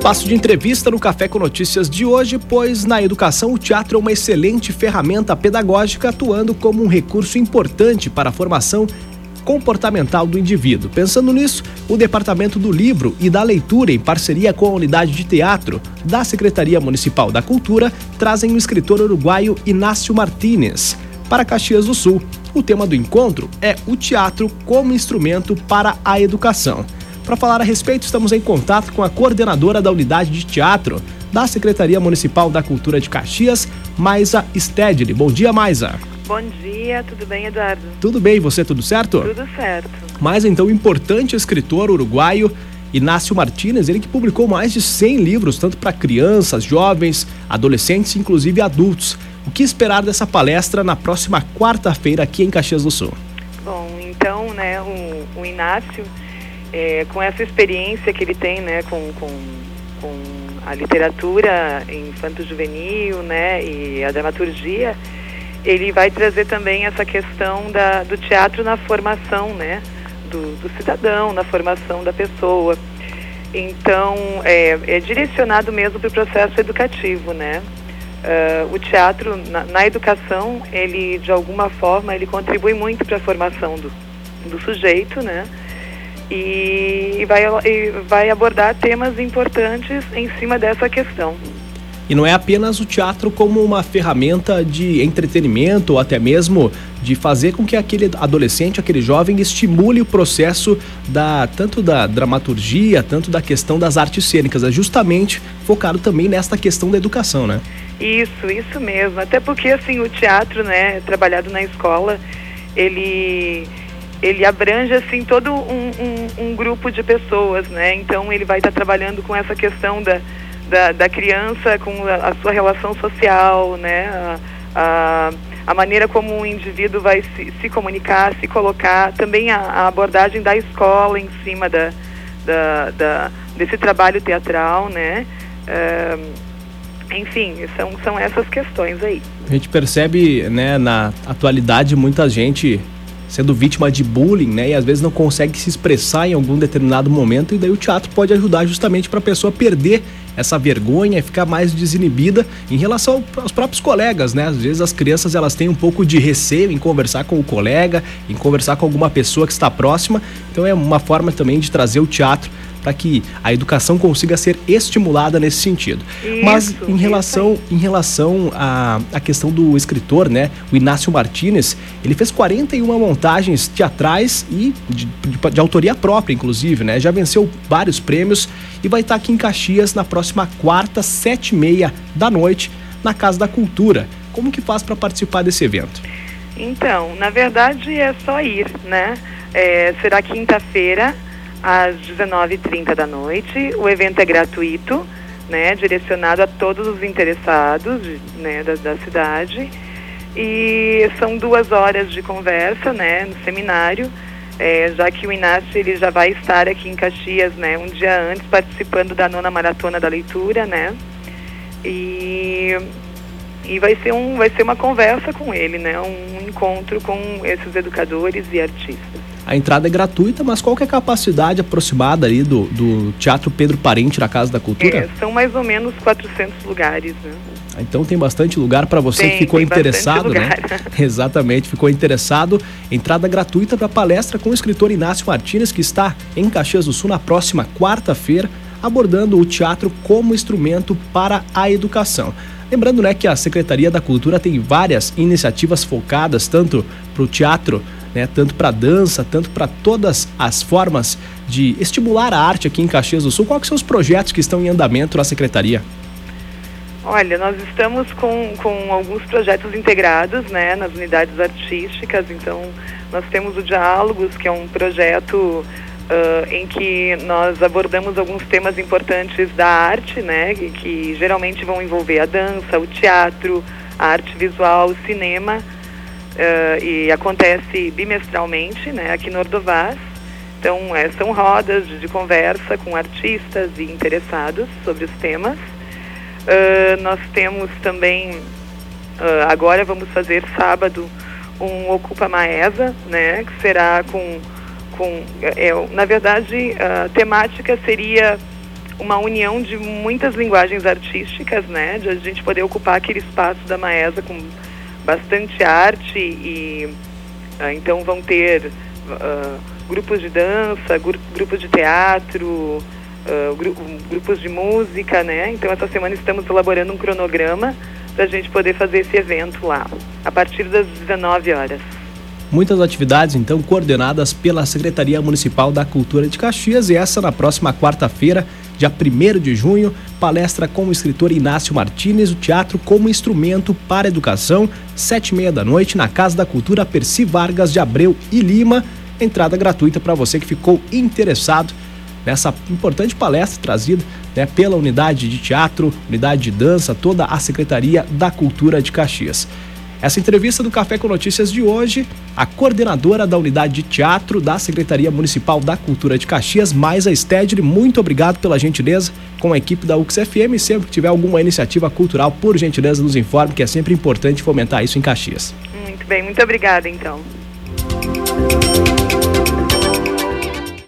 Espaço de entrevista no Café com Notícias de hoje, pois na educação o teatro é uma excelente ferramenta pedagógica atuando como um recurso importante para a formação comportamental do indivíduo. Pensando nisso, o Departamento do Livro e da Leitura, em parceria com a Unidade de Teatro da Secretaria Municipal da Cultura, trazem o escritor uruguaio Inácio Martínez para Caxias do Sul. O tema do encontro é o teatro como instrumento para a educação. Para falar a respeito, estamos em contato com a coordenadora da unidade de teatro da Secretaria Municipal da Cultura de Caxias, Maisa Stedley. Bom dia, Maisa. Bom dia, tudo bem, Eduardo? Tudo bem, você, tudo certo? Tudo certo. Mas então, o importante escritor uruguaio Inácio Martínez, ele que publicou mais de 100 livros, tanto para crianças, jovens, adolescentes, inclusive adultos. O que esperar dessa palestra na próxima quarta-feira aqui em Caxias do Sul? Bom, então, né, o, o Inácio, é, com essa experiência que ele tem, né, com, com, com a literatura infanto-juvenil, né, e a dramaturgia, ele vai trazer também essa questão da, do teatro na formação, né, do, do cidadão, na formação da pessoa. Então, é, é direcionado mesmo para o processo educativo, né? Uh, o teatro na, na, educação, ele de alguma forma ele contribui muito para a formação do, do sujeito, né? E, vai, e vai abordar temas importantes em cima dessa questão. E não é apenas o teatro como uma ferramenta de entretenimento ou até mesmo de fazer com que aquele adolescente, aquele jovem estimule o processo da tanto da dramaturgia, tanto da questão das artes cênicas, é justamente focado também nesta questão da educação, né? Isso, isso mesmo. Até porque assim o teatro, né, trabalhado na escola, ele ele abrange assim todo um, um, um grupo de pessoas, né? Então ele vai estar trabalhando com essa questão da da, da criança com a, a, sua relação social, né? A, a, a, maneira como o indivíduo vai se, se comunicar, se colocar, também a, a abordagem da escola em cima da, da, da desse trabalho teatral, né? enfim, são, são essas questões aí. A gente percebe, né, na atualidade, muita gente sendo vítima de bullying, né? E às vezes não consegue se expressar em algum determinado momento, e daí o teatro pode ajudar justamente para a pessoa perder essa vergonha e ficar mais desinibida em relação aos próprios colegas, né? Às vezes as crianças elas têm um pouco de receio em conversar com o colega, em conversar com alguma pessoa que está próxima. Então é uma forma também de trazer o teatro para que a educação consiga ser estimulada nesse sentido. Isso, Mas em relação, em relação à, à questão do escritor, né, o Inácio Martinez, ele fez 41 montagens teatrais e de, de, de autoria própria, inclusive, né? Já venceu vários prêmios e vai estar aqui em Caxias na próxima quarta, sete e meia da noite, na Casa da Cultura. Como que faz para participar desse evento? Então, na verdade é só ir, né? É, será quinta-feira, às 19h30 da noite. O evento é gratuito, né, direcionado a todos os interessados né, da, da cidade. E são duas horas de conversa né, no seminário, é, já que o Inácio ele já vai estar aqui em Caxias né, um dia antes participando da nona maratona da leitura, né? E, e vai, ser um, vai ser uma conversa com ele, né? Um encontro com esses educadores e artistas. A entrada é gratuita, mas qual que é a capacidade aproximada ali do, do Teatro Pedro Parente na Casa da Cultura? É, são mais ou menos 400 lugares, né? Então tem bastante lugar para você tem, que ficou interessado, né? Exatamente, ficou interessado. Entrada gratuita para a palestra com o escritor Inácio Martins, que está em Caxias do Sul na próxima quarta-feira, abordando o teatro como instrumento para a educação. Lembrando né, que a Secretaria da Cultura tem várias iniciativas focadas tanto para o teatro né, tanto para dança, tanto para todas as formas de estimular a arte aqui em Caxias do Sul. Quais são os projetos que estão em andamento na secretaria? Olha, nós estamos com, com alguns projetos integrados né, nas unidades artísticas, então nós temos o Diálogos, que é um projeto uh, em que nós abordamos alguns temas importantes da arte, né, que, que geralmente vão envolver a dança, o teatro, a arte visual, o cinema, uh, e acontece bimestralmente né, aqui no Ordovás. Então, é, são rodas de, de, conversa com artistas e interessados sobre os temas. Uh, nós temos também, uh, agora vamos fazer sábado, um Ocupa Maesa, né, que será com, com é, na verdade, a temática seria uma união de muitas linguagens artísticas, né? De a gente poder ocupar aquele espaço da Maesa com bastante arte e uh, então vão ter uh, grupos de dança, gru grupos de teatro, uh, gru grupos de música, né? Então essa semana estamos elaborando um cronograma para a gente poder fazer esse evento lá, a partir das 19 horas. Muitas atividades, então, coordenadas pela Secretaria Municipal da Cultura de Caxias e essa na próxima quarta-feira, dia 1 de junho, palestra com o escritor Inácio Martinez, o teatro como instrumento para a educação, sete e meia da noite, na Casa da Cultura Perci Vargas de Abreu e Lima. Entrada gratuita para você que ficou interessado nessa importante palestra trazida né, pela unidade de teatro, unidade de dança, toda a Secretaria da Cultura de Caxias. Essa entrevista do Café com Notícias de hoje, a coordenadora da unidade de teatro da Secretaria Municipal da Cultura de Caxias, Maisa Stedley, muito obrigado pela gentileza com a equipe da UXFM. Sempre que tiver alguma iniciativa cultural, por gentileza, nos informe, que é sempre importante fomentar isso em Caxias. Muito bem, muito obrigada então.